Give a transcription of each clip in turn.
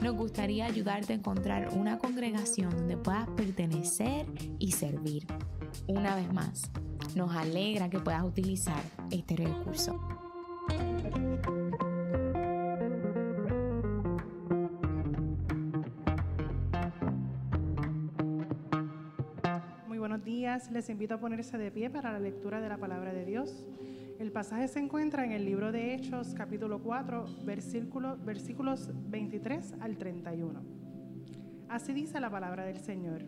nos gustaría ayudarte a encontrar una congregación donde puedas pertenecer y servir. Una vez más, nos alegra que puedas utilizar este recurso. Muy buenos días, les invito a ponerse de pie para la lectura de la palabra de Dios. El pasaje se encuentra en el libro de Hechos, capítulo 4, versículo, versículos 23 al 31. Así dice la palabra del Señor.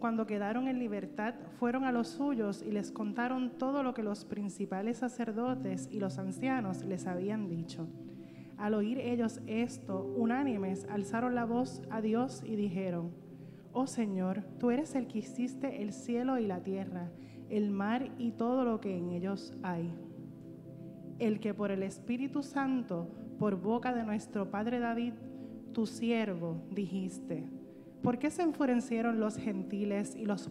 Cuando quedaron en libertad, fueron a los suyos y les contaron todo lo que los principales sacerdotes y los ancianos les habían dicho. Al oír ellos esto, unánimes alzaron la voz a Dios y dijeron, Oh Señor, tú eres el que hiciste el cielo y la tierra el mar y todo lo que en ellos hay. El que por el Espíritu Santo, por boca de nuestro Padre David, tu siervo, dijiste, ¿por qué se enfurecieron los gentiles y los,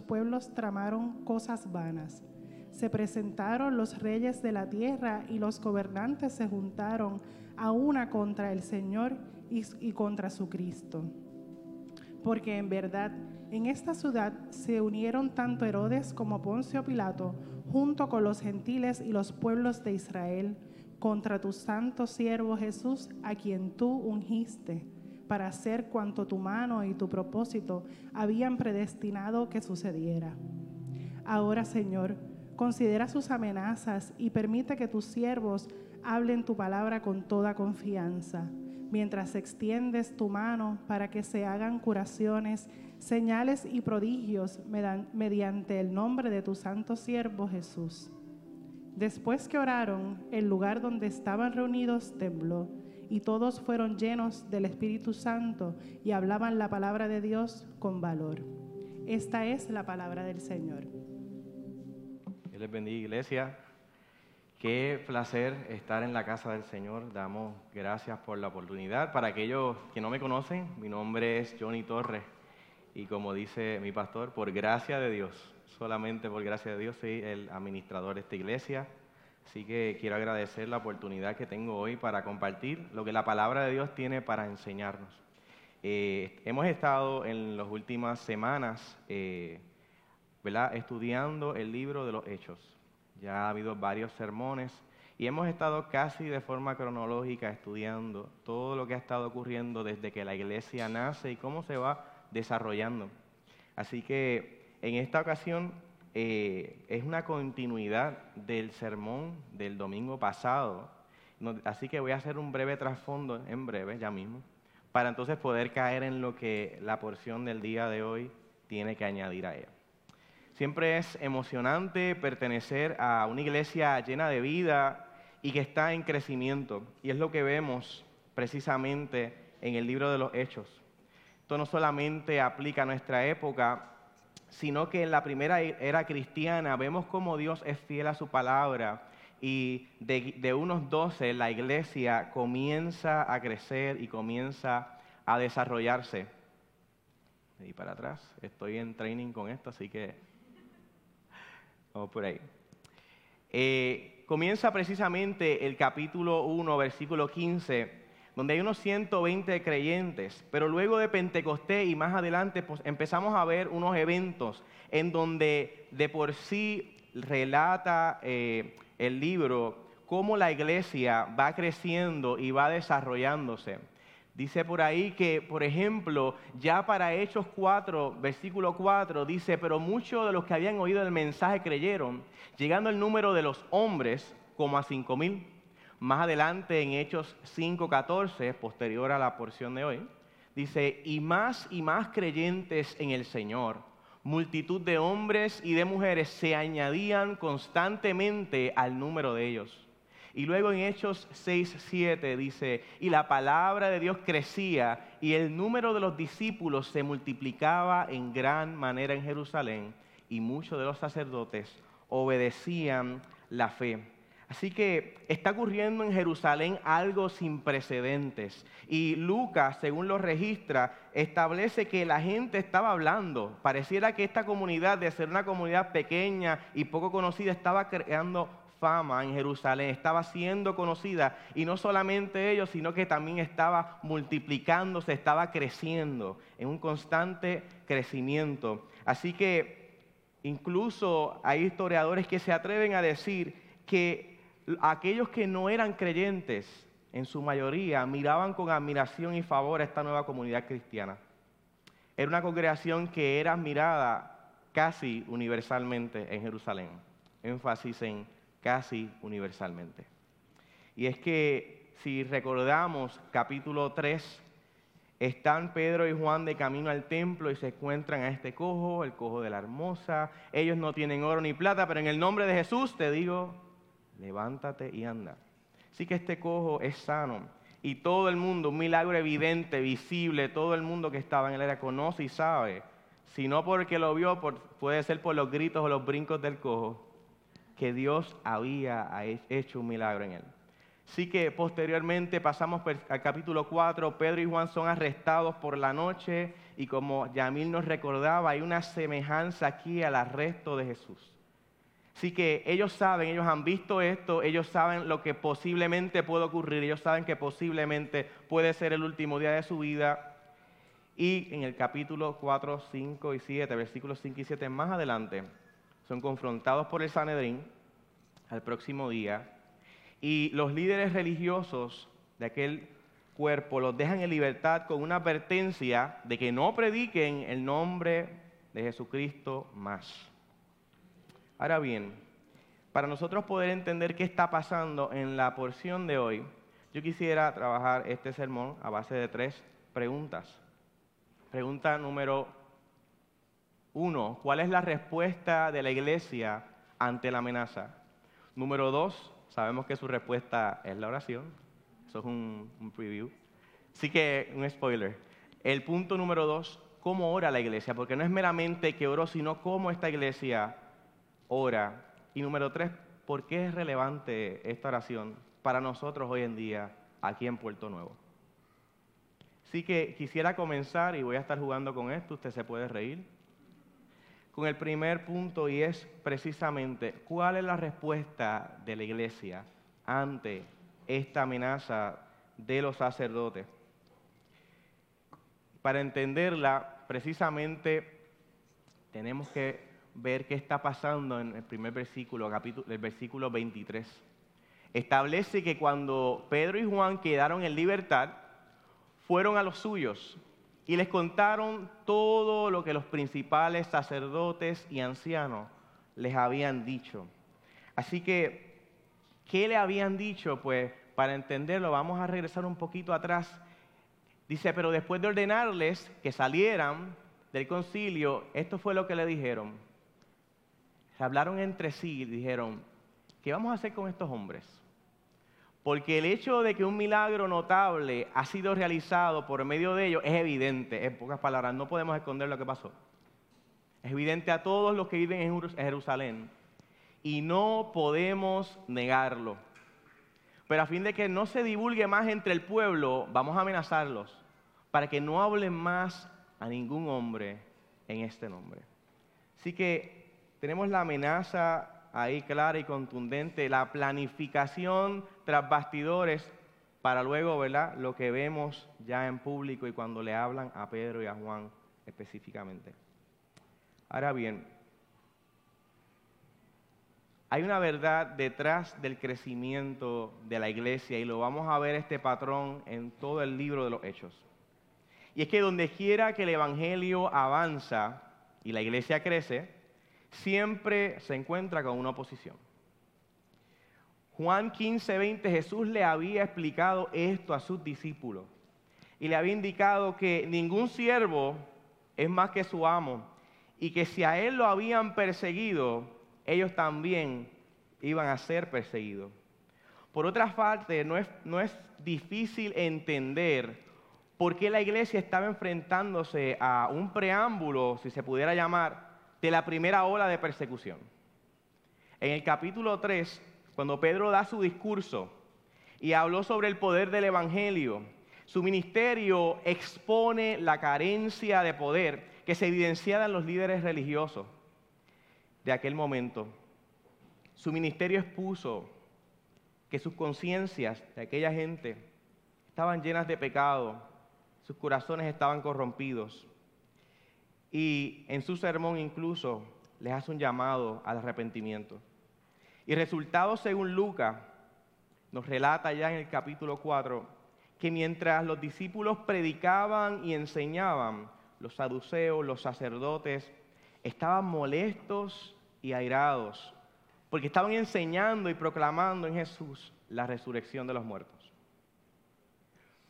pueblos tramaron cosas vanas? Se presentaron los reyes de la tierra y los gobernantes se juntaron a una contra el Señor y contra su Cristo. Porque en verdad en esta ciudad se unieron tanto Herodes como Poncio Pilato, junto con los gentiles y los pueblos de Israel, contra tu santo siervo Jesús, a quien tú ungiste, para hacer cuanto tu mano y tu propósito habían predestinado que sucediera. Ahora, Señor, considera sus amenazas y permite que tus siervos hablen tu palabra con toda confianza, mientras extiendes tu mano para que se hagan curaciones señales y prodigios mediante el nombre de tu santo siervo Jesús. Después que oraron, el lugar donde estaban reunidos tembló y todos fueron llenos del Espíritu Santo y hablaban la palabra de Dios con valor. Esta es la palabra del Señor. Les iglesia. Qué placer estar en la casa del Señor. Damos gracias por la oportunidad. Para aquellos que no me conocen, mi nombre es Johnny Torres y como dice mi pastor, por gracia de Dios, solamente por gracia de Dios soy el administrador de esta iglesia. Así que quiero agradecer la oportunidad que tengo hoy para compartir lo que la palabra de Dios tiene para enseñarnos. Eh, hemos estado en las últimas semanas eh, estudiando el libro de los Hechos. Ya ha habido varios sermones y hemos estado casi de forma cronológica estudiando todo lo que ha estado ocurriendo desde que la iglesia nace y cómo se va desarrollando. Así que en esta ocasión eh, es una continuidad del sermón del domingo pasado. así que voy a hacer un breve trasfondo en breve, ya mismo, para entonces poder caer en lo que la porción del día de hoy tiene que añadir a ella. Siempre es emocionante pertenecer a una iglesia llena de vida y que está en crecimiento. Y es lo que vemos precisamente en el libro de los Hechos. Esto no solamente aplica a nuestra época, sino que en la primera era cristiana vemos cómo Dios es fiel a su palabra y de, unos doce la iglesia comienza a crecer y comienza a desarrollarse. Y para atrás, estoy en training con esto, así que vamos por ahí. Eh, comienza precisamente el capítulo 1, versículo 15 donde hay unos 120 creyentes, pero luego de Pentecostés y más adelante pues, empezamos a ver unos eventos en donde de por sí relata eh, el libro cómo la iglesia va creciendo y va desarrollándose. Dice por ahí que, por ejemplo, ya para Hechos 4, versículo 4, dice, pero muchos de los que habían oído el mensaje creyeron, llegando el número de los hombres como a cinco mil. Más adelante en Hechos 5:14, posterior a la porción de hoy, dice, y más y más creyentes en el Señor, multitud de hombres y de mujeres se añadían constantemente al número de ellos. Y luego en Hechos 6, 7 dice, y la palabra de Dios crecía y el número de los discípulos se multiplicaba en gran manera en Jerusalén y muchos de los sacerdotes obedecían la fe. Así que está ocurriendo en Jerusalén algo sin precedentes. Y Lucas, según lo registra, establece que la gente estaba hablando. Pareciera que esta comunidad, de ser una comunidad pequeña y poco conocida, estaba creando fama en Jerusalén, estaba siendo conocida. Y no solamente ellos, sino que también estaba multiplicándose, estaba creciendo en un constante crecimiento. Así que incluso hay historiadores que se atreven a decir que aquellos que no eran creyentes, en su mayoría, miraban con admiración y favor a esta nueva comunidad cristiana. Era una congregación que era mirada casi universalmente en Jerusalén. Énfasis en casi universalmente. Y es que si recordamos capítulo 3, están Pedro y Juan de camino al templo y se encuentran a este cojo, el cojo de la hermosa. Ellos no tienen oro ni plata, pero en el nombre de Jesús te digo, levántate y anda. Así que este cojo es sano y todo el mundo, un milagro evidente, visible, todo el mundo que estaba en él era conoce y sabe, si no porque lo vio, puede ser por los gritos o los brincos del cojo, que Dios había hecho un milagro en él. Así que posteriormente pasamos al capítulo 4, Pedro y Juan son arrestados por la noche y como Yamil nos recordaba, hay una semejanza aquí al arresto de Jesús. Así que ellos saben, ellos han visto esto, ellos saben lo que posiblemente puede ocurrir, ellos saben que posiblemente puede ser el último día de su vida. Y en el capítulo 4, 5 y 7, versículos 5 y 7 más adelante, son confrontados por el Sanedrín al próximo día. Y los líderes religiosos de aquel cuerpo los dejan en libertad con una advertencia de que no prediquen el nombre de Jesucristo más. Ahora bien, para nosotros poder entender qué está pasando en la porción de hoy, yo quisiera trabajar este sermón a base de tres preguntas. Pregunta número uno, ¿cuál es la respuesta de la iglesia ante la amenaza? Número dos, sabemos que su respuesta es la oración. Eso es un, preview. Así que un spoiler. El punto número dos, ¿cómo ora la iglesia? Porque no es meramente que oró, sino cómo esta iglesia ora. Y número tres, ¿por qué es relevante esta oración para nosotros hoy en día aquí en Puerto Nuevo? Así que quisiera comenzar y voy a estar jugando con esto, usted se puede reír, con el primer punto y es precisamente cuál es la respuesta de la iglesia ante esta amenaza de los sacerdotes. Para entenderla, precisamente tenemos que ver qué está pasando en el primer versículo, capítulo, el versículo 23. Establece que cuando Pedro y Juan quedaron en libertad, fueron a los suyos y les contaron todo lo que los principales sacerdotes y ancianos les habían dicho. Así que, ¿qué le habían dicho? Pues para entenderlo vamos a regresar un poquito atrás. Dice, pero después de ordenarles que salieran del concilio, esto fue lo que le dijeron hablaron entre sí y dijeron, ¿qué vamos a hacer con estos hombres? Porque el hecho de que un milagro notable ha sido realizado por medio de ellos es evidente, en pocas palabras, no podemos esconder lo que pasó. Es evidente a todos los que viven en Jerusalén y no podemos negarlo. Pero a fin de que no se divulgue más entre el pueblo, vamos a amenazarlos para que no hablen más a ningún hombre en este nombre. Así que tenemos la amenaza ahí clara y contundente, la planificación tras bastidores para luego, ¿verdad? Lo que vemos ya en público y cuando le hablan a Pedro y a Juan específicamente. Ahora bien, hay una verdad detrás del crecimiento de la iglesia y lo vamos a ver este patrón en todo el libro de los Hechos. Y es que donde quiera que el Evangelio avanza y la iglesia crece, siempre se encuentra con una oposición. Juan 15, 20, Jesús le había explicado esto a sus discípulos y le había indicado que ningún siervo es más que su amo y que si a él lo habían perseguido, ellos también iban a ser perseguidos. Por otra parte, no es, no es difícil entender por qué la iglesia estaba enfrentándose a un preámbulo, si se pudiera llamar, de la primera ola de persecución. En el capítulo 3, cuando Pedro da su discurso y habló sobre el poder del Evangelio, su ministerio expone la carencia de poder que se evidenciaba en los líderes religiosos de aquel momento. Su ministerio expuso que sus conciencias de aquella gente estaban llenas de pecado, sus corazones estaban corrompidos. Y en su sermón incluso les hace un llamado al arrepentimiento. Y resultado, según Lucas, nos relata ya en el capítulo 4, que mientras los discípulos predicaban y enseñaban, los saduceos, los sacerdotes, estaban molestos y airados porque estaban enseñando y proclamando en Jesús la resurrección de los muertos.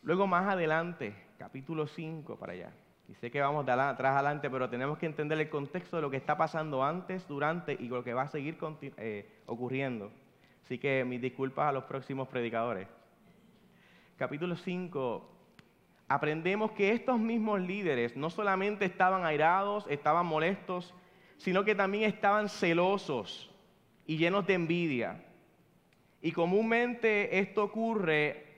Luego más adelante, capítulo 5 para allá, y sé que vamos de atrás adelante, pero tenemos que entender el contexto de lo que está pasando antes, durante y lo que va a seguir eh, ocurriendo. Así que mis disculpas a los próximos predicadores. Capítulo 5, aprendemos que estos mismos líderes no solamente estaban airados, estaban molestos, sino que también estaban celosos y llenos de envidia. Y comúnmente esto ocurre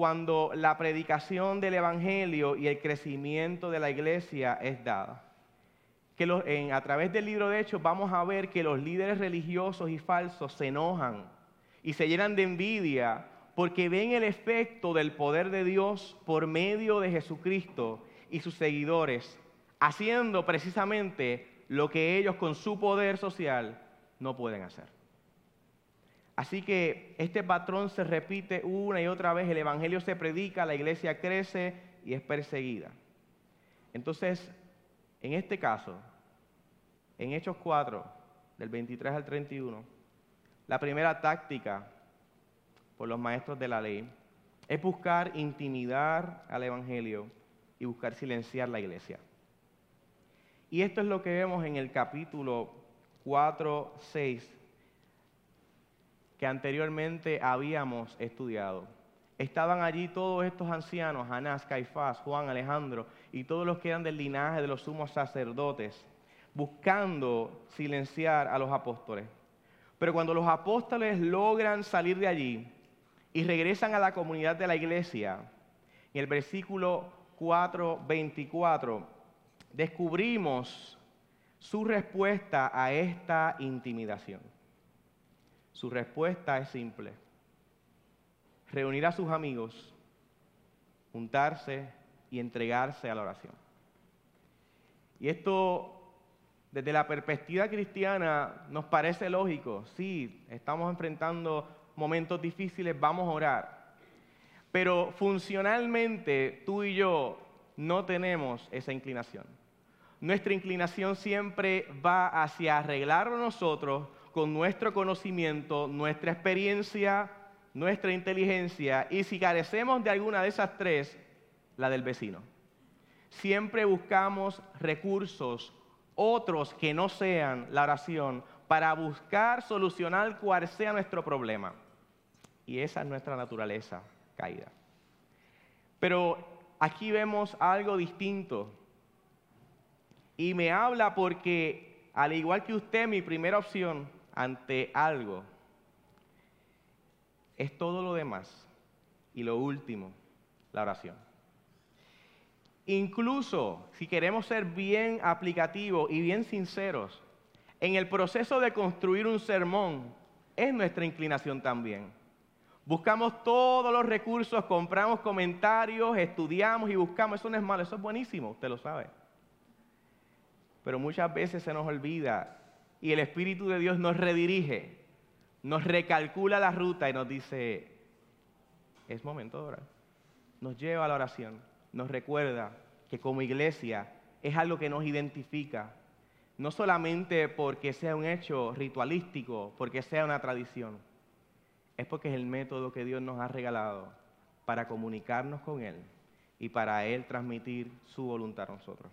cuando la predicación del Evangelio y el crecimiento de la iglesia es dada. Que a través del libro de Hechos vamos a ver que los líderes religiosos y falsos se enojan y se llenan de envidia porque ven el efecto del poder de Dios por medio de Jesucristo y sus seguidores, haciendo precisamente lo que ellos con su poder social no pueden hacer. Así que este patrón se repite una y otra vez, el Evangelio se predica, la iglesia crece y es perseguida. Entonces, en este caso, en Hechos 4, del 23 al 31, la primera táctica por los maestros de la ley es buscar intimidar al Evangelio y buscar silenciar la iglesia. Y esto es lo que vemos en el capítulo 4, 6, que anteriormente habíamos estudiado. Estaban allí todos estos ancianos, Anás, Caifás, Juan, Alejandro, y todos los que eran del linaje de los sumos sacerdotes, buscando silenciar a los apóstoles. Pero cuando los apóstoles logran salir de allí y regresan a la comunidad de la iglesia, en el versículo 4, 24, descubrimos su respuesta a esta intimidación. Su respuesta es simple. Reunir a sus amigos, juntarse y entregarse a la oración. Y esto, desde la perspectiva cristiana, nos parece lógico. Sí, estamos enfrentando momentos difíciles, vamos a orar. Pero funcionalmente, tú y yo no tenemos esa inclinación nuestra inclinación siempre va hacia arreglarlo nosotros con nuestro conocimiento, nuestra experiencia, nuestra inteligencia y si carecemos de alguna de esas tres, la del vecino. Siempre buscamos recursos, otros que no sean la oración, para buscar solucionar cual sea nuestro problema. Y esa es nuestra naturaleza caída. Pero aquí vemos algo distinto y me habla porque, al igual que usted, mi primera opción ante algo es todo lo demás. Y lo último, la oración. Incluso si queremos ser bien aplicativos y bien sinceros, en el proceso de construir un sermón es nuestra inclinación también. Buscamos todos los recursos, compramos comentarios, estudiamos y buscamos. Eso no es malo, eso es buenísimo, usted lo sabe pero muchas veces se nos olvida y el Espíritu de Dios nos redirige, nos recalcula la ruta y nos dice, es momento de orar. Nos lleva a la oración, nos recuerda que como iglesia es algo que nos identifica, no solamente porque sea un hecho ritualístico, porque sea una tradición, es porque es el método que Dios nos ha regalado para comunicarnos con Él y para Él transmitir su voluntad a nosotros.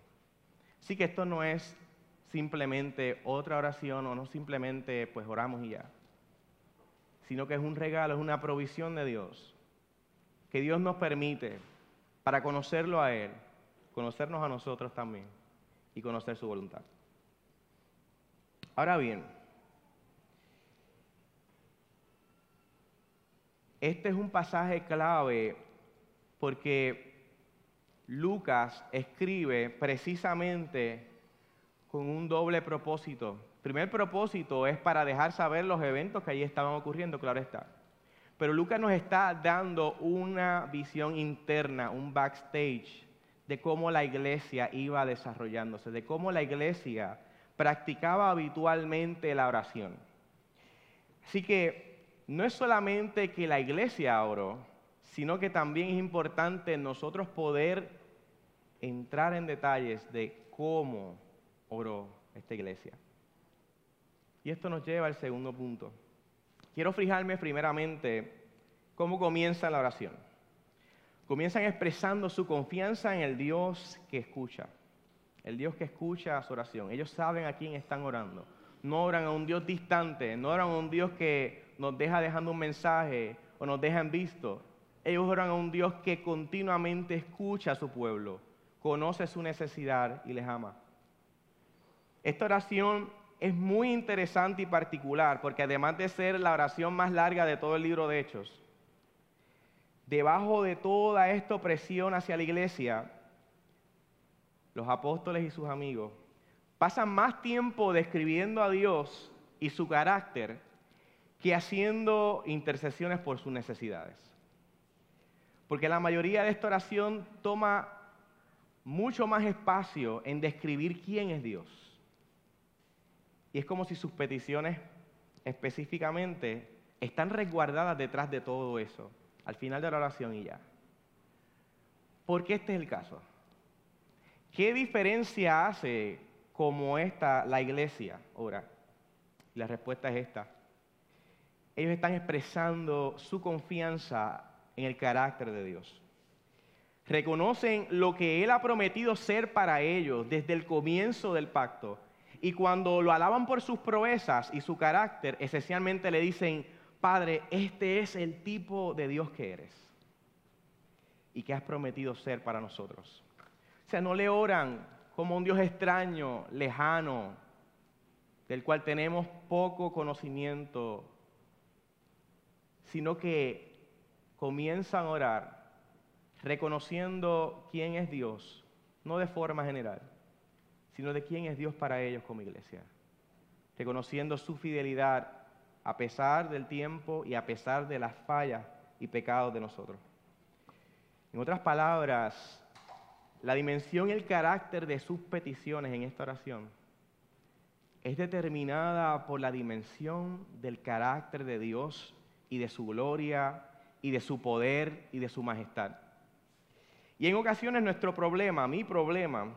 Así que esto no es simplemente otra oración o no simplemente pues oramos y ya, sino que es un regalo, es una provisión de Dios, que Dios nos permite para conocerlo a Él, conocernos a nosotros también y conocer su voluntad. Ahora bien, este es un pasaje clave porque Lucas escribe precisamente con un doble propósito. El primer propósito es para dejar saber los eventos que allí estaban ocurriendo, claro está. Pero Lucas nos está dando una visión interna, un backstage de cómo la iglesia iba desarrollándose, de cómo la iglesia practicaba habitualmente la oración. Así que no es solamente que la iglesia oró, sino que también es importante nosotros poder entrar en detalles de cómo oró esta iglesia. Y esto nos lleva al segundo punto. Quiero fijarme primeramente cómo comienza la oración. Comienzan expresando su confianza en el Dios que escucha, el Dios que escucha su oración. Ellos saben a quién están orando. No oran a un Dios distante, no oran a un Dios que nos deja dejando un mensaje o nos deja en visto. Ellos oran a un Dios que continuamente escucha a su pueblo, conoce su necesidad y les ama. Esta oración es muy interesante y particular porque además de ser la oración más larga de todo el libro de Hechos, debajo de toda esta opresión hacia la iglesia, los apóstoles y sus amigos pasan más tiempo describiendo a Dios y su carácter que haciendo intercesiones por sus necesidades. Porque la mayoría de esta oración toma mucho más espacio en describir quién es Dios es como si sus peticiones específicamente están resguardadas detrás de todo eso, al final de la oración y ya. ¿Por qué este es el caso? ¿Qué diferencia hace como esta la iglesia ahora? la respuesta es esta. Ellos están expresando su confianza en el carácter de Dios. Reconocen lo que Él ha prometido ser para ellos desde el comienzo del pacto y cuando lo alaban por sus proezas y su carácter, esencialmente le dicen, Padre, este es el tipo de Dios que eres y que has prometido ser para nosotros. O sea, no le oran como un Dios extraño, lejano, del cual tenemos poco conocimiento, sino que comienzan a orar reconociendo quién es Dios, no de forma general, sino de quién es Dios para ellos como iglesia. Reconociendo su fidelidad a pesar del tiempo y a pesar de las fallas y pecados de nosotros. En otras palabras, la dimensión y el carácter de sus peticiones en esta oración es determinada por la dimensión del carácter de Dios y de su gloria y de su poder y de su majestad. Y en ocasiones nuestro problema, mi problema,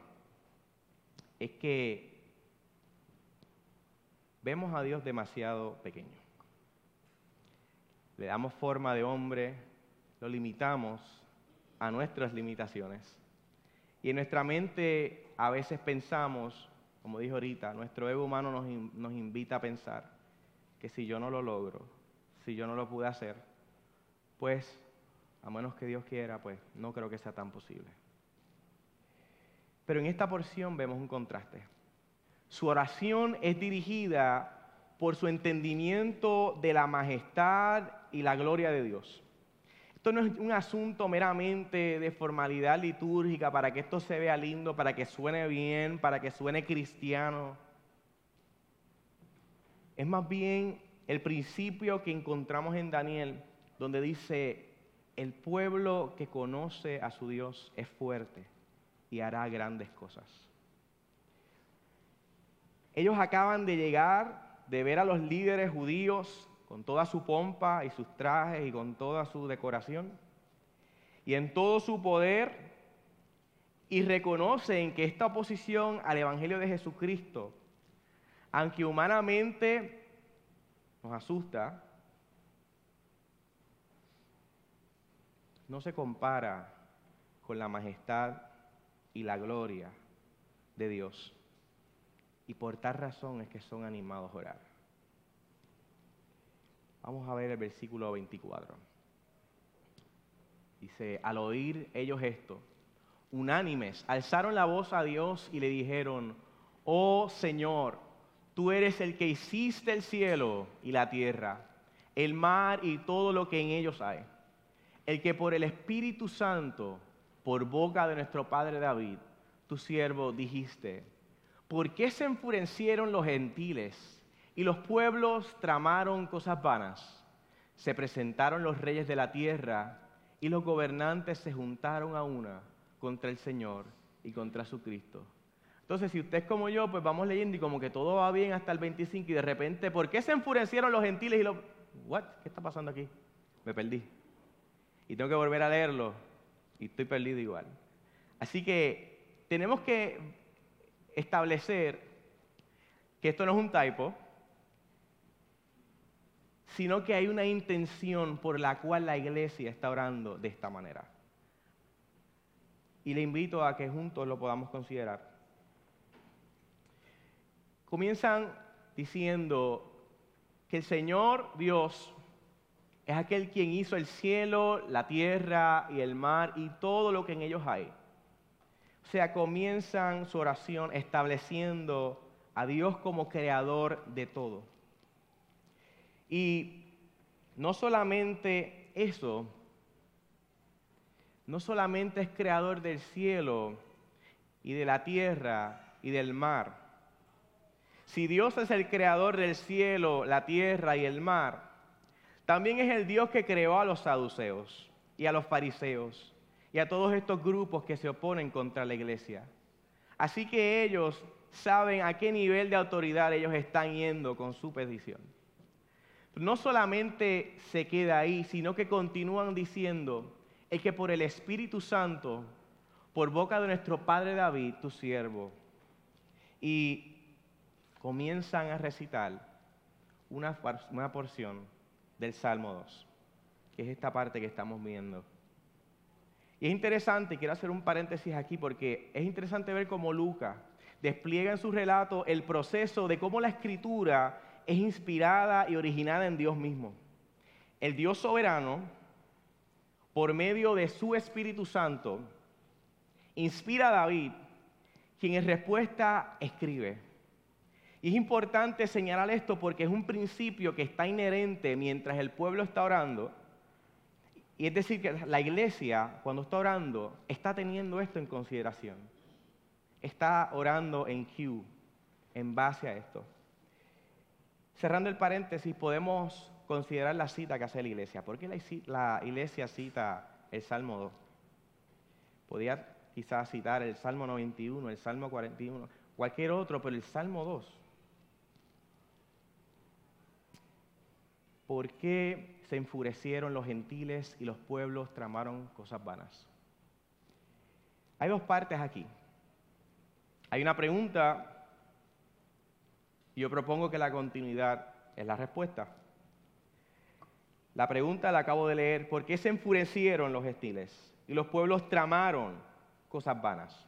es que vemos a Dios demasiado pequeño. Le damos forma de hombre, lo limitamos a nuestras limitaciones. Y en nuestra mente a veces pensamos, como dijo ahorita, nuestro ego humano nos, nos invita a pensar que si yo no lo logro, si yo no lo pude hacer, pues a menos que Dios quiera, pues no creo que sea tan posible. Pero en esta porción vemos un contraste. Su oración es dirigida por su entendimiento de la majestad y la gloria de Dios. Esto no es un asunto meramente de formalidad litúrgica para que esto se vea lindo, para que suene bien, para que suene cristiano. Es más bien el principio que encontramos en Daniel, donde dice, el pueblo que conoce a su Dios es fuerte y hará grandes cosas. Ellos acaban de llegar, de ver a los líderes judíos con toda su pompa y sus trajes y con toda su decoración y en todo su poder y reconocen que esta oposición al Evangelio de Jesucristo, aunque humanamente nos asusta, no se compara con la majestad y la gloria de Dios. Y por tal razón es que son animados a orar. Vamos a ver el versículo 24. Dice, al oír ellos esto, unánimes, alzaron la voz a Dios y le dijeron, oh Señor, tú eres el que hiciste el cielo y la tierra, el mar y todo lo que en ellos hay, el que por el Espíritu Santo, por boca de nuestro Padre David, tu siervo, dijiste, ¿por qué se enfurecieron los gentiles y los pueblos tramaron cosas vanas? Se presentaron los reyes de la tierra y los gobernantes se juntaron a una contra el Señor y contra su Cristo. Entonces, si usted es como yo, pues vamos leyendo y como que todo va bien hasta el 25 y de repente, ¿por qué se enfurecieron los gentiles y los... ¿What? ¿Qué está pasando aquí? Me perdí. Y tengo que volver a leerlo y estoy perdido igual. Así que tenemos que establecer que esto no es un typo, sino que hay una intención por la cual la iglesia está orando de esta manera. Y le invito a que juntos lo podamos considerar. Comienzan diciendo que el Señor Dios es aquel quien hizo el cielo, la tierra y el mar y todo lo que en ellos hay. O sea, comienzan su oración estableciendo a Dios como creador de todo. Y no solamente eso, no solamente es creador del cielo y de la tierra y del mar. Si Dios es el creador del cielo, la tierra y el mar, también es el Dios que creó a los saduceos y a los fariseos y a todos estos grupos que se oponen contra la iglesia. Así que ellos saben a qué nivel de autoridad ellos están yendo con su petición no solamente se queda ahí, sino que continúan diciendo, es que por el Espíritu Santo, por boca de nuestro Padre David, tu siervo, y comienzan a recitar una, una porción del Salmo 2, que es esta parte que estamos viendo. Y es interesante, quiero hacer un paréntesis aquí, porque es interesante ver cómo Lucas despliega en su relato el proceso de cómo la escritura es inspirada y originada en Dios mismo. El Dios soberano, por medio de su Espíritu Santo, inspira a David, quien en respuesta escribe. Y es importante señalar esto porque es un principio que está inherente mientras el pueblo está orando. Y es decir, que la iglesia, cuando está orando, está teniendo esto en consideración. Está orando en Q, en base a esto. Cerrando el paréntesis, podemos considerar la cita que hace la iglesia. ¿Por qué la, iglesia cita el Salmo 2? Podría quizás citar el Salmo 91, el Salmo 41, cualquier otro, pero el Salmo 2. ¿Por qué se enfurecieron los gentiles y los pueblos tramaron cosas vanas? Hay dos partes aquí. Hay una pregunta yo propongo que la continuidad es la respuesta. La pregunta la acabo de leer, ¿por qué se enfurecieron los gentiles y los pueblos tramaron cosas vanas?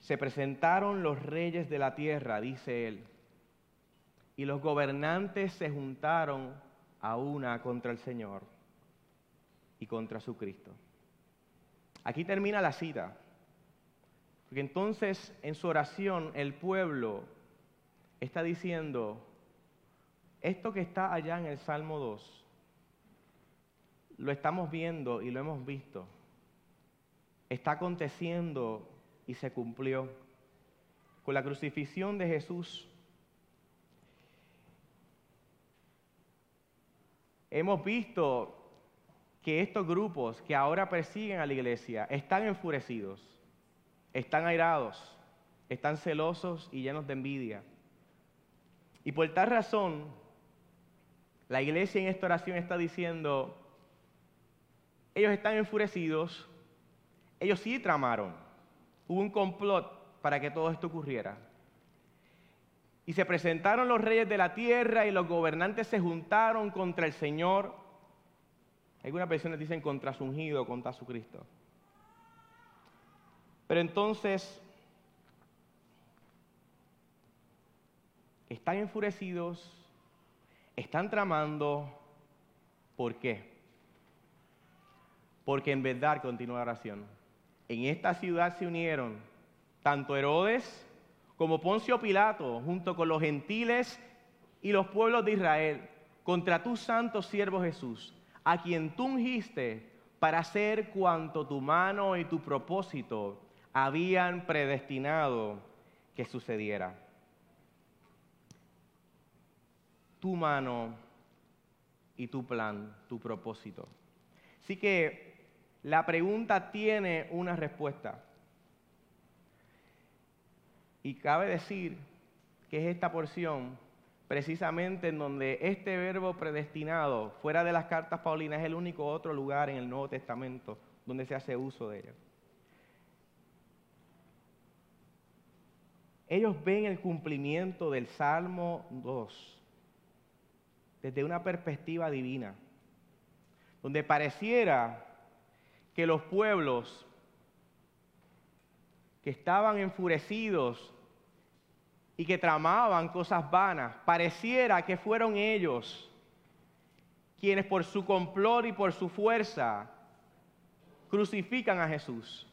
Se presentaron los reyes de la tierra, dice él, y los gobernantes se juntaron a una contra el Señor y contra su Cristo. Aquí termina la cita, porque entonces en su oración el pueblo está diciendo, esto que está allá en el Salmo 2, lo estamos viendo y lo hemos visto. Está aconteciendo y se cumplió. Con la crucifixión de Jesús, hemos visto que estos grupos que ahora persiguen a la iglesia están enfurecidos, están airados, están celosos y llenos de envidia. Y por tal razón, la iglesia en esta oración está diciendo, ellos están enfurecidos, ellos sí tramaron, hubo un complot para que todo esto ocurriera. Y se presentaron los reyes de la tierra y los gobernantes se juntaron contra el Señor. Algunas versiones dicen contra su ungido, contra su Cristo. Pero entonces están enfurecidos, Están tramando, ¿por qué? Porque en verdad, continúa la oración, en esta ciudad se unieron tanto Herodes como Poncio Pilato, junto con los gentiles y los pueblos de Israel, contra tu santo siervo Jesús, a quien tú ungiste para hacer cuanto tu mano y tu propósito habían predestinado que sucediera. Tu mano y tu plan, tu propósito. Así que la pregunta tiene una respuesta. Y cabe decir que es esta porción precisamente en donde este verbo predestinado, fuera de las cartas paulinas, es el único otro lugar en el Nuevo Testamento donde se hace uso de ello. Ellos ven el cumplimiento del Salmo 2 desde una perspectiva divina, donde pareciera que los pueblos que estaban enfurecidos y que tramaban cosas vanas, pareciera que fueron ellos quienes por su complot y por su fuerza crucifican a Jesús.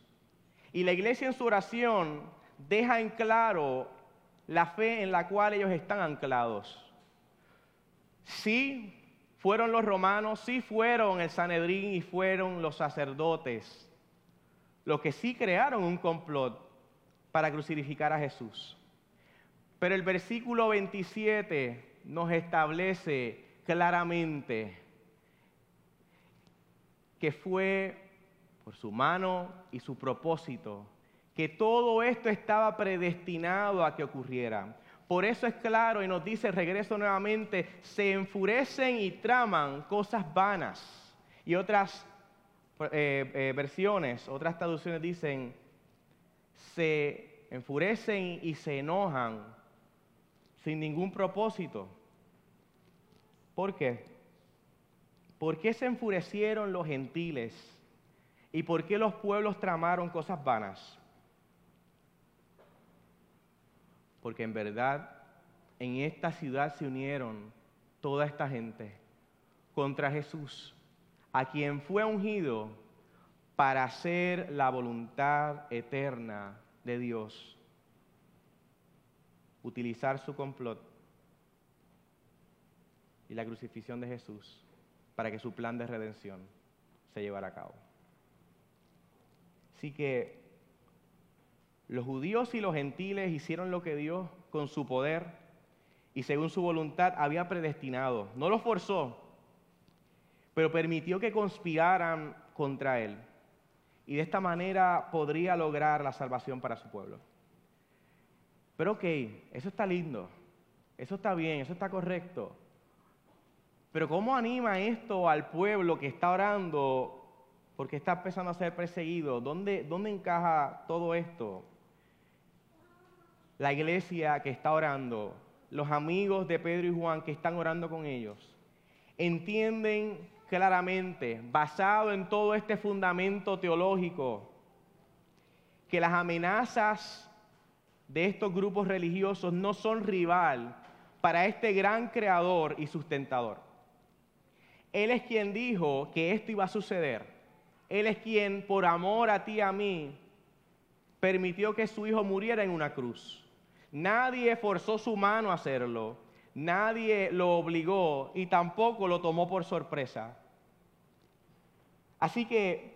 Y la iglesia en su oración deja en claro la fe en la cual ellos están anclados. Sí fueron los romanos, sí fueron el Sanedrín y fueron los sacerdotes los que sí crearon un complot para crucificar a Jesús. Pero el versículo 27 nos establece claramente que fue por su mano y su propósito que todo esto estaba predestinado a que ocurriera. Por eso es claro y nos dice, regreso nuevamente, se enfurecen y traman cosas vanas. Y otras eh, eh, versiones, otras traducciones dicen, se enfurecen y se enojan sin ningún propósito. ¿Por qué? ¿Por qué se enfurecieron los gentiles? ¿Y por qué los pueblos tramaron cosas vanas? Porque en verdad en esta ciudad se unieron toda esta gente contra Jesús, a quien fue ungido para hacer la voluntad eterna de Dios utilizar su complot y la crucifixión de Jesús para que su plan de redención se llevara a cabo. Así que los judíos y los gentiles hicieron lo que Dios con su poder y según su voluntad había predestinado. No los forzó, pero permitió que conspiraran contra él. Y de esta manera podría lograr la salvación para su pueblo. Pero ok, eso está lindo, eso está bien, eso está correcto. Pero ¿cómo anima esto al pueblo que está orando porque está empezando a ser perseguido? ¿Dónde, dónde encaja todo esto? La iglesia que está orando, los amigos de Pedro y Juan que están orando con ellos, entienden claramente, basado en todo este fundamento teológico, que las amenazas de estos grupos religiosos no son rival para este gran creador y sustentador. Él es quien dijo que esto iba a suceder. Él es quien, por amor a ti y a mí, permitió que su hijo muriera en una cruz. Nadie forzó su mano a hacerlo. Nadie lo obligó y tampoco lo tomó por sorpresa. Así que,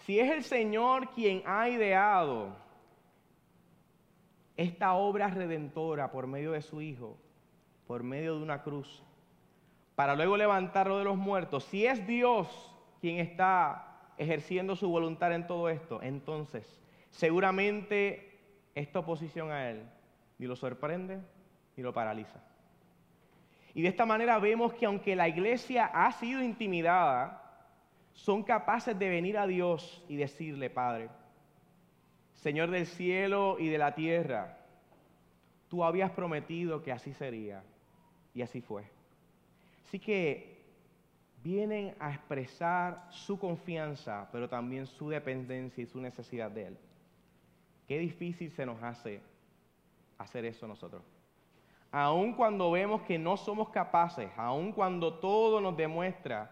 si es el Señor quien ha ideado esta obra redentora por medio de su Hijo, por medio de una cruz, para luego levantarlo de los muertos, si es Dios quien está ejerciendo su voluntad en todo esto, entonces seguramente esta oposición a Él ni lo sorprende ni lo paraliza. Y de esta manera vemos que aunque la iglesia ha sido intimidada, son capaces de venir a Dios y decirle, Padre, Señor del cielo y de la tierra, tú habías prometido que así sería y así fue. Así que vienen a expresar su confianza, pero también su dependencia y su necesidad de Él. Qué difícil se nos hace hacer eso nosotros. aun cuando vemos que no somos capaces, aun cuando todo nos demuestra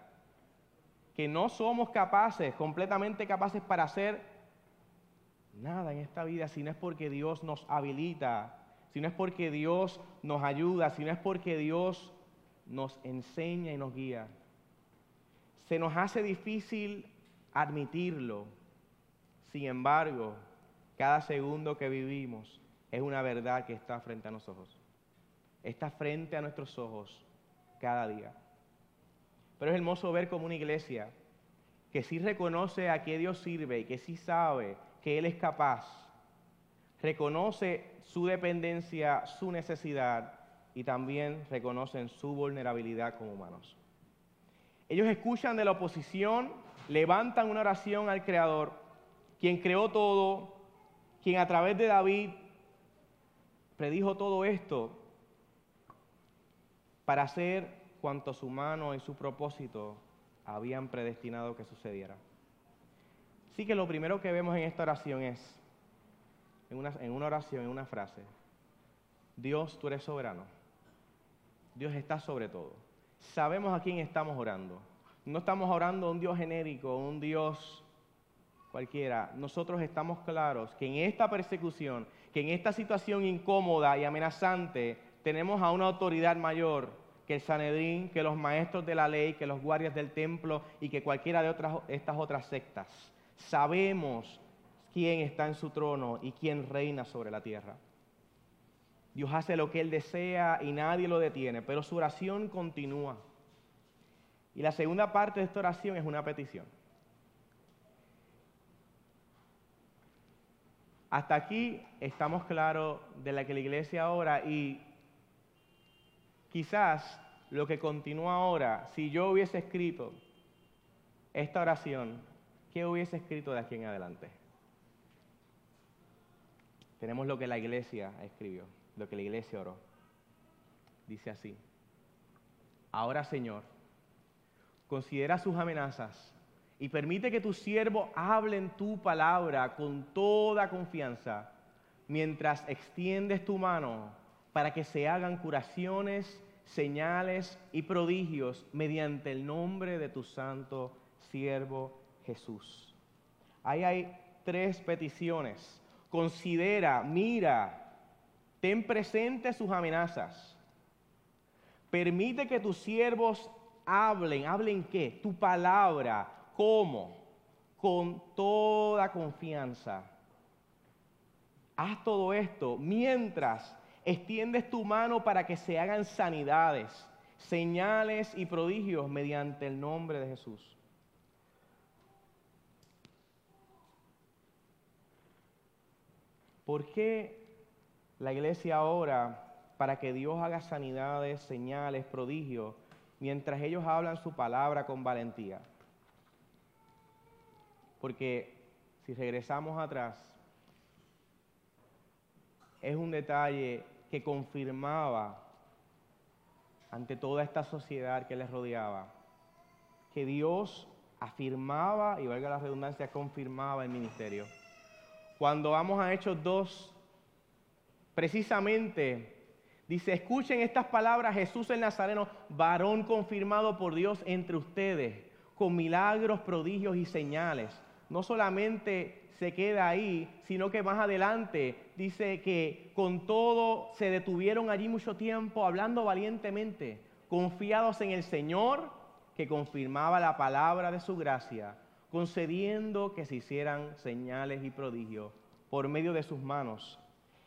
que no somos capaces, completamente capaces para hacer nada en esta vida, si no es porque Dios nos habilita, si no es porque Dios nos ayuda, si no es porque Dios nos enseña y nos guía. Se nos hace difícil admitirlo. Sin embargo, cada segundo que vivimos es una verdad que está frente a nosotros. Está frente a nuestros ojos cada día. Pero es hermoso ver como una iglesia que sí reconoce a qué Dios sirve y que sí sabe que Él es capaz, reconoce su dependencia, su necesidad y también reconocen su vulnerabilidad como humanos. Ellos escuchan de la oposición, levantan una oración al Creador, quien creó todo, quien a través de David predijo todo esto para hacer cuanto su mano y su propósito habían predestinado que sucediera. Así que lo primero que vemos en esta oración es, en una, oración, en una frase, Dios, tú eres soberano. Dios está sobre todo. Sabemos a quién estamos orando. No estamos orando a un Dios genérico, un Dios cualquiera. Nosotros estamos claros que en esta persecución, que en esta situación incómoda y amenazante, tenemos a una autoridad mayor que el Sanedrín, que los maestros de la ley, que los guardias del templo y que cualquiera de otras, estas otras sectas. Sabemos quién está en su trono y quién reina sobre la tierra. Dios hace lo que Él desea y nadie lo detiene, pero su oración continúa. Y la segunda parte de esta oración es una petición. Hasta aquí estamos claros de la que la iglesia ora y quizás lo que continúa ahora, si yo hubiese escrito esta oración, ¿qué hubiese escrito de aquí en adelante? Tenemos lo que la iglesia escribió lo que la iglesia oró. Dice así, ahora Señor, considera sus amenazas y permite que tus siervos hablen tu palabra con toda confianza mientras extiendes tu mano para que se hagan curaciones, señales y prodigios mediante el nombre de tu santo siervo Jesús. Ahí hay tres peticiones. Considera, mira, Ten presente sus amenazas. Permite que tus siervos hablen. ¿Hablen qué? Tu palabra. ¿Cómo? Con toda confianza. Haz todo esto mientras extiendes tu mano para que se hagan sanidades, señales y prodigios mediante el nombre de Jesús. ¿Por qué la iglesia ora para que Dios haga sanidades, señales, prodigios, mientras ellos hablan su palabra con valentía. Porque si regresamos atrás, es un detalle que confirmaba ante toda esta sociedad que les rodeaba, que Dios afirmaba, y valga la redundancia, confirmaba el ministerio. Cuando vamos a Hechos 2, Precisamente, dice, escuchen estas palabras, Jesús el Nazareno, varón confirmado por Dios entre ustedes, con milagros, prodigios y señales. No solamente se queda ahí, sino que más adelante dice que con todo se detuvieron allí mucho tiempo hablando valientemente, confiados en el Señor que confirmaba la palabra de su gracia, concediendo que se hicieran señales y prodigios por medio de sus manos.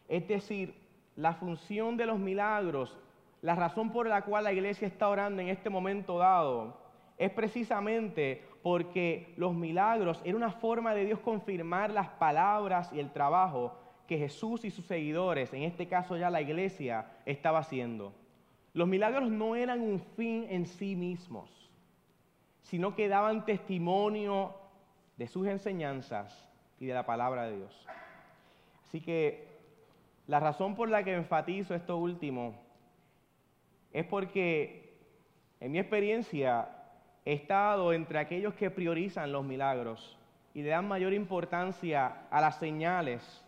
Es decir, la función de los milagros, la razón por la cual la iglesia está orando en este momento dado, es precisamente porque los milagros eran una forma de Dios confirmar las palabras y el trabajo que Jesús y sus seguidores, en este caso ya la iglesia, estaba haciendo. Los milagros no eran un fin en sí mismos, sino que daban testimonio de sus enseñanzas y de la palabra de Dios. Así que la razón por la que enfatizo esto último es porque en mi experiencia he estado entre aquellos que priorizan los milagros y le dan mayor importancia a las señales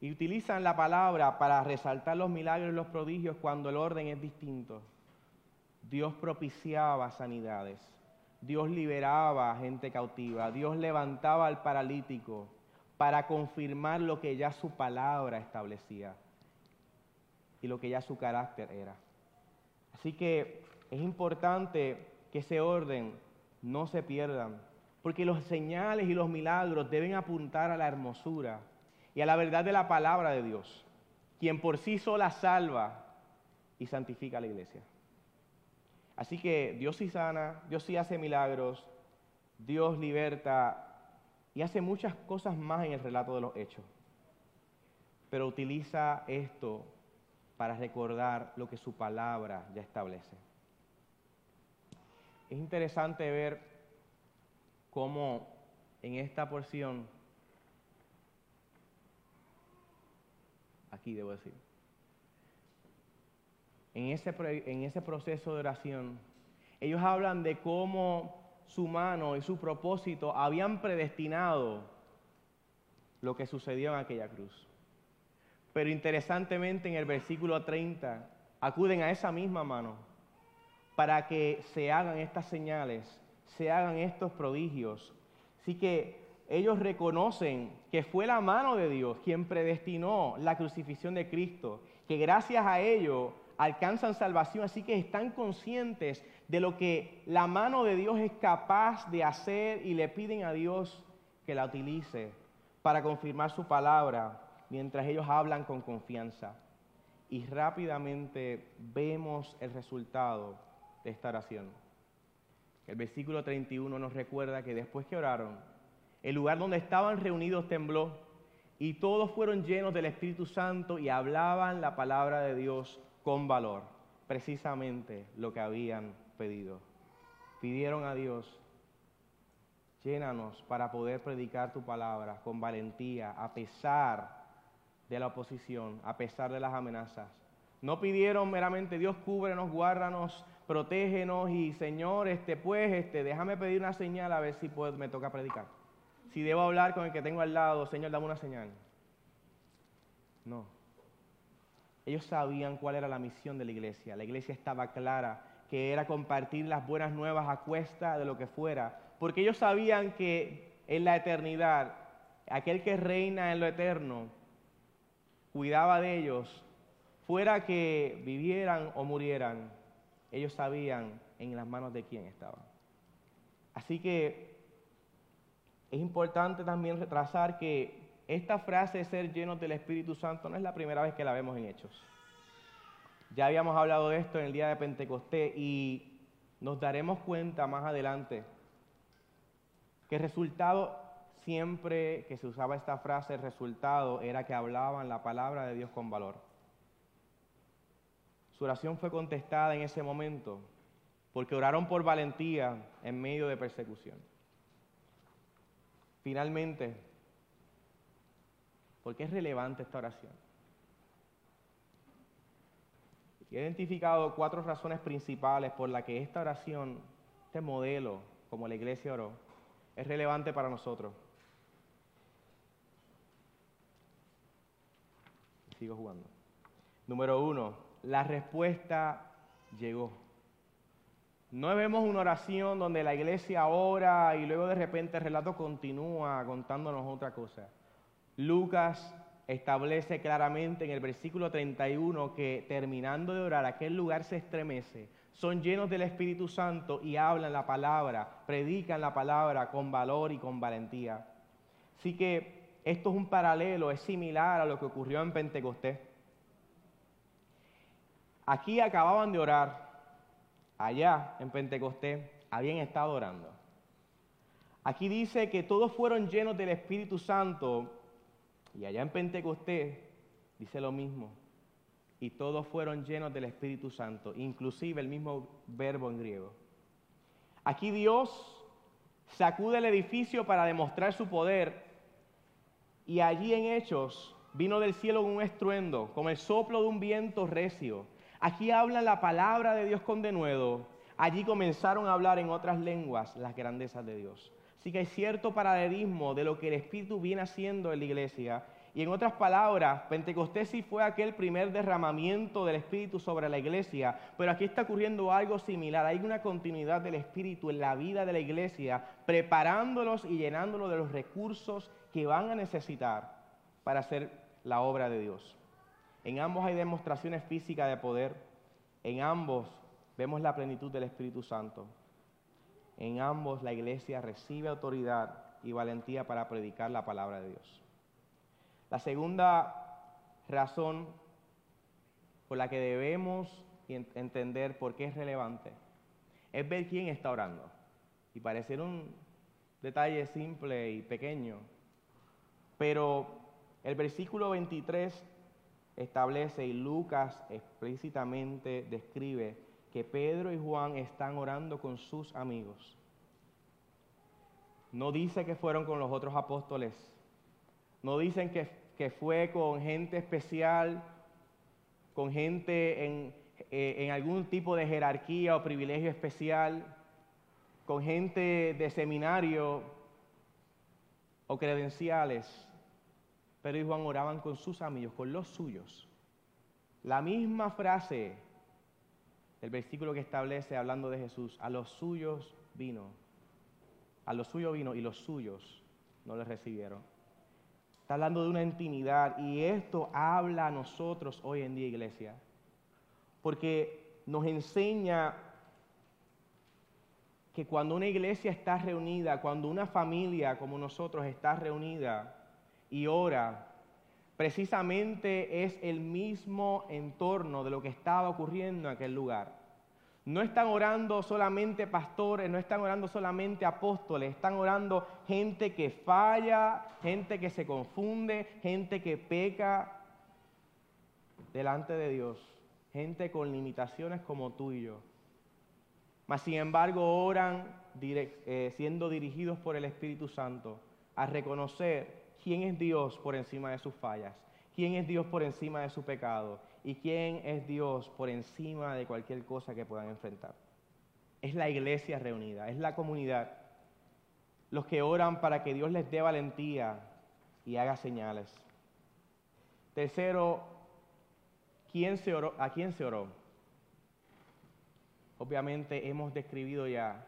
Y utilizan la palabra para resaltar los milagros y los prodigios cuando el orden es distinto. Dios propiciaba sanidades, Dios liberaba a gente cautiva, Dios levantaba al paralítico para confirmar lo que ya su palabra establecía y lo que ya su carácter era. Así que es importante que ese orden no se pierdan, porque los señales y los milagros deben apuntar a la hermosura y a la verdad de la palabra de Dios, quien por sí sola salva y santifica a la iglesia. Así que Dios sí sana, Dios sí hace milagros, Dios liberta y hace muchas cosas más en el relato de los hechos. Pero utiliza esto para recordar lo que su palabra ya establece. Es interesante ver cómo en esta porción, aquí debo decir, en ese, en ese proceso de oración, ellos hablan de cómo su mano y su propósito habían predestinado lo que sucedió en aquella cruz. Pero interesantemente en el versículo 30 acuden a esa misma mano para que se hagan estas señales, se hagan estos prodigios. Así que ellos reconocen que fue la mano de Dios quien predestinó la crucifixión de Cristo, que gracias a ello alcanzan salvación, así que están conscientes de lo que la mano de Dios es capaz de hacer y le piden a Dios que la utilice para confirmar su palabra mientras ellos hablan con confianza. Y rápidamente vemos el resultado de esta oración. El versículo 31 nos recuerda que después que oraron, el lugar donde estaban reunidos tembló y todos fueron llenos del Espíritu Santo y hablaban la palabra de Dios con valor, precisamente lo que habían pedido. Pidieron a Dios, llénanos para poder predicar tu palabra con valentía, a pesar de la oposición, a pesar de las amenazas. No pidieron meramente Dios cúbrenos, guárdanos, protégenos y Señor, este pues, este, déjame pedir una señal a ver si puedo, me toca predicar. Si debo hablar con el que tengo al lado, Señor, dame una señal. No. Ellos sabían cuál era la misión de la iglesia. La iglesia estaba clara que era compartir las buenas nuevas a cuesta de lo que fuera, porque ellos sabían que en la eternidad, aquel que reina en lo eterno, cuidaba de ellos, fuera que vivieran o murieran, ellos sabían en las manos de quién estaban. Así que es importante también retrasar que esta frase de ser llenos del Espíritu Santo no es la primera vez que la vemos en Hechos. Ya habíamos hablado de esto en el día de Pentecostés y nos daremos cuenta más adelante que el resultado siempre que se usaba esta frase, el resultado era que hablaban la palabra de Dios con valor. Su oración fue contestada en ese momento porque oraron por valentía en medio de persecución. Finalmente, ¿por qué es relevante esta oración? He identificado cuatro razones principales por las que esta oración, este modelo, como la iglesia oró, es relevante para nosotros. Sigo jugando. Número uno, la respuesta llegó. No vemos una oración donde la iglesia ora y luego de repente el relato continúa contándonos otra cosa. Lucas establece claramente en el versículo 31 que terminando de orar aquel lugar se estremece, son llenos del Espíritu Santo y hablan la palabra, predican la palabra con valor y con valentía. Así que esto es un paralelo, es similar a lo que ocurrió en Pentecostés. Aquí acababan de orar, allá en Pentecostés habían estado orando. Aquí dice que todos fueron llenos del Espíritu Santo y allá en Pentecostés dice lo mismo. Y todos fueron llenos del Espíritu Santo, inclusive el mismo verbo en griego. Aquí Dios sacude el edificio para demostrar su poder y allí en Hechos vino del cielo un estruendo, como el soplo de un viento recio. Aquí habla la palabra de Dios con denuedo. Allí comenzaron a hablar en otras lenguas las grandezas de Dios. Así que hay cierto paralelismo de lo que el Espíritu viene haciendo en la iglesia Y en otras palabras, Pentecostés sí fue aquel primer derramamiento del Espíritu sobre la iglesia, pero aquí está ocurriendo algo similar. Hay una continuidad del Espíritu en la vida de la iglesia, preparándolos y llenándolos de los recursos que van a necesitar para hacer la obra de Dios. En ambos hay demostraciones físicas de poder, en ambos vemos la plenitud del Espíritu Santo. En ambos la iglesia recibe autoridad y valentía para predicar la palabra de Dios. La segunda razón por la que debemos entender por qué es relevante es ver quién está orando. Y parecer un detalle simple y pequeño, pero el versículo 23 establece y Lucas explícitamente describe que Pedro y Juan están orando con sus amigos. No dice que fueron con los otros apóstoles. No dicen que que fue con gente especial, con gente en, eh, en algún tipo de jerarquía o privilegio especial, con gente de seminario o credenciales. Pero y Juan oraban con sus amigos, con los suyos. La misma frase del versículo que establece hablando de Jesús, a los suyos vino, a los suyos vino y los suyos no le recibieron. Está hablando de una intimidad y esto habla a nosotros hoy en día, iglesia. Porque nos enseña que cuando una iglesia está reunida, cuando una familia como nosotros está reunida y ora, precisamente es el mismo entorno de lo que estaba ocurriendo en aquel lugar. No están orando solamente pastores, no están orando solamente apóstoles, están orando gente que falla, gente que se confunde, gente que peca delante de Dios, gente con limitaciones como tú y yo. Mas sin embargo oran eh, siendo dirigidos por el Espíritu Santo a reconocer quién es Dios por encima de sus fallas, quién es Dios por encima de su pecado y quién es Dios por encima de cualquier cosa que puedan enfrentar. Es la iglesia reunida, es la comunidad, los que oran para que Dios les dé valentía y haga señales. Tercero, ¿quién se oró? ¿a quién se oró? Obviamente hemos describido ya.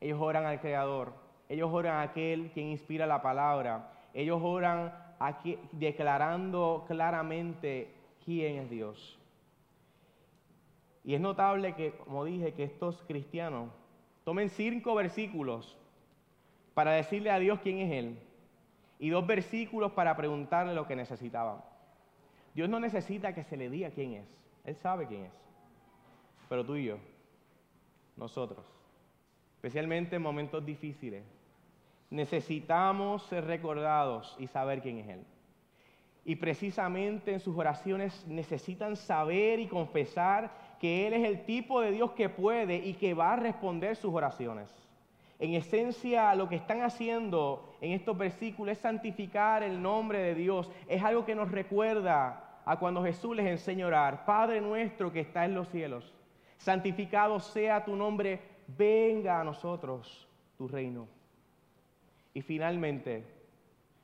Ellos oran al Creador, ellos oran a aquel quien inspira la palabra, ellos oran aquí, declarando claramente quién es Dios. Y es notable que, como dije, que estos cristianos tomen cinco versículos para decirle a Dios quién es Él y dos versículos para preguntarle lo que necesitaban. Dios no necesita que se le diga quién es, Él sabe quién es. Pero tú y yo, nosotros, especialmente en momentos difíciles, necesitamos ser recordados y saber quién es Él y precisamente en sus oraciones necesitan saber y confesar que Él es el tipo de Dios que puede y que va a responder sus oraciones. En esencia, lo que están haciendo en estos versículos es santificar el nombre de Dios. Es algo que nos recuerda a cuando Jesús les enseña a orar. Padre nuestro que está en los cielos, santificado sea tu nombre, venga a nosotros tu reino. Y finalmente,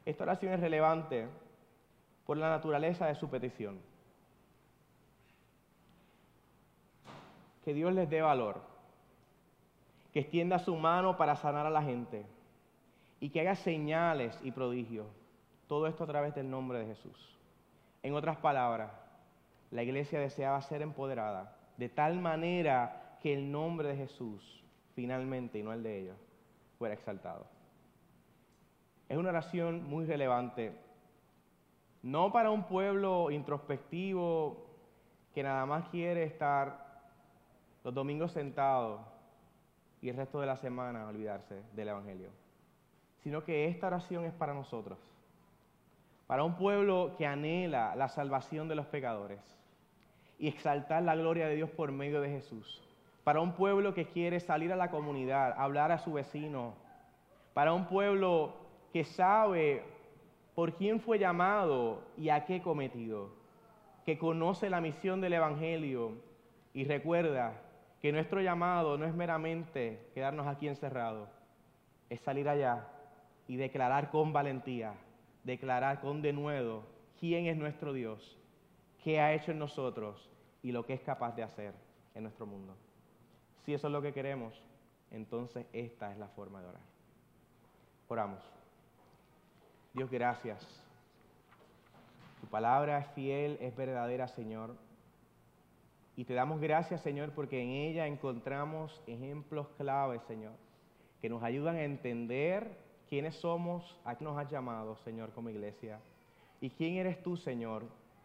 esta oración es relevante por la naturaleza de su petición. Que Dios les dé valor, que extienda su mano para sanar a la gente y que haga señales y prodigios. Todo esto a través del nombre de Jesús. En otras palabras, la iglesia deseaba ser empoderada de tal manera que el nombre de Jesús, finalmente, y no el de ellos, fuera exaltado. Es una oración muy relevante. No para un pueblo introspectivo que nada más quiere estar los domingos sentado y el resto de la semana olvidarse del Evangelio, sino que esta oración es para nosotros, para un pueblo que anhela la salvación de los pecadores y exaltar la gloria de Dios por medio de Jesús, para un pueblo que quiere salir a la comunidad, hablar a su vecino, para un pueblo que sabe por quién fue llamado y a qué cometido, que conoce la misión del Evangelio y recuerda que nuestro llamado no es meramente quedarnos aquí encerrados, es salir allá y declarar con valentía declarar con denuedo quién es nuestro Dios, qué ha hecho en nosotros y lo que es capaz de hacer en nuestro mundo. Si eso es lo que queremos, entonces esta es la forma de orar. Oramos. Dios, gracias. Tu palabra es fiel, es verdadera, Señor. Y te damos gracias, Señor, porque en ella encontramos ejemplos claves, Señor, que nos ayudan a entender quiénes somos, a qué nos has llamado, Señor, como iglesia. Y quién eres tú, Señor,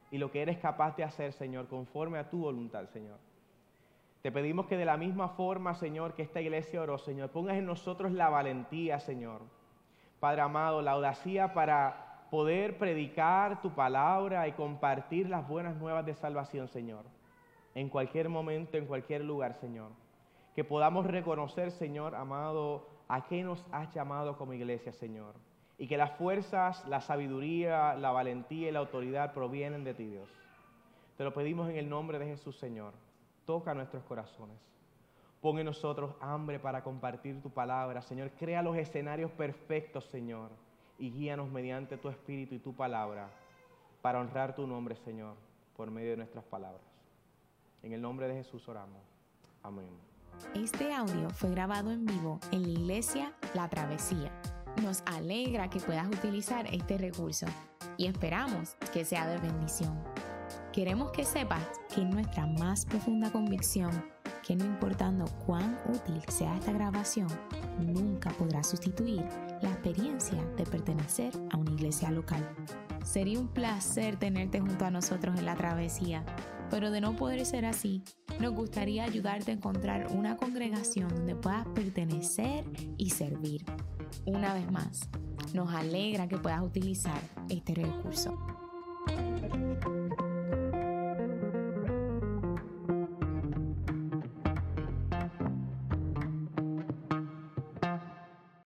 y lo que eres capaz de hacer, Señor, conforme a tu voluntad, Señor. Te pedimos que de la misma forma, Señor, que esta iglesia oró, Señor, pongas en nosotros la valentía, Señor. Padre amado, la audacia para poder predicar tu palabra y compartir las buenas nuevas de salvación, Señor. En cualquier momento, en cualquier lugar, Señor. Que podamos reconocer, Señor amado, a qué nos has llamado como iglesia, Señor. Y que las fuerzas, la sabiduría, la valentía y la autoridad provienen de ti, Dios. Te lo pedimos en el nombre de Jesús, Señor toca nuestros corazones. Pon en nosotros hambre para compartir tu palabra, Señor. Crea los escenarios perfectos, Señor, y guíanos mediante tu espíritu y tu palabra para honrar tu nombre, Señor, por medio de nuestras palabras. En el nombre de Jesús oramos. Amén. Este audio fue grabado en vivo en la iglesia La Travesía. Nos alegra que puedas utilizar este recurso y esperamos que sea de bendición. Queremos que sepas que nuestra más profunda convicción que no importando cuán útil sea esta grabación, nunca podrá sustituir la experiencia de pertenecer a una iglesia local. Sería un placer tenerte junto a nosotros en la travesía, pero de no poder ser así, nos gustaría ayudarte a encontrar una congregación donde puedas pertenecer y servir. Una vez más, nos alegra que puedas utilizar este recurso.